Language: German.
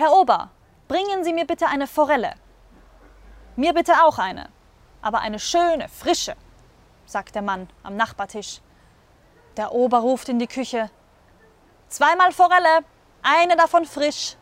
Herr Ober, bringen Sie mir bitte eine Forelle. Mir bitte auch eine, aber eine schöne, frische, sagt der Mann am Nachbartisch. Der Ober ruft in die Küche. Zweimal Forelle, eine davon frisch.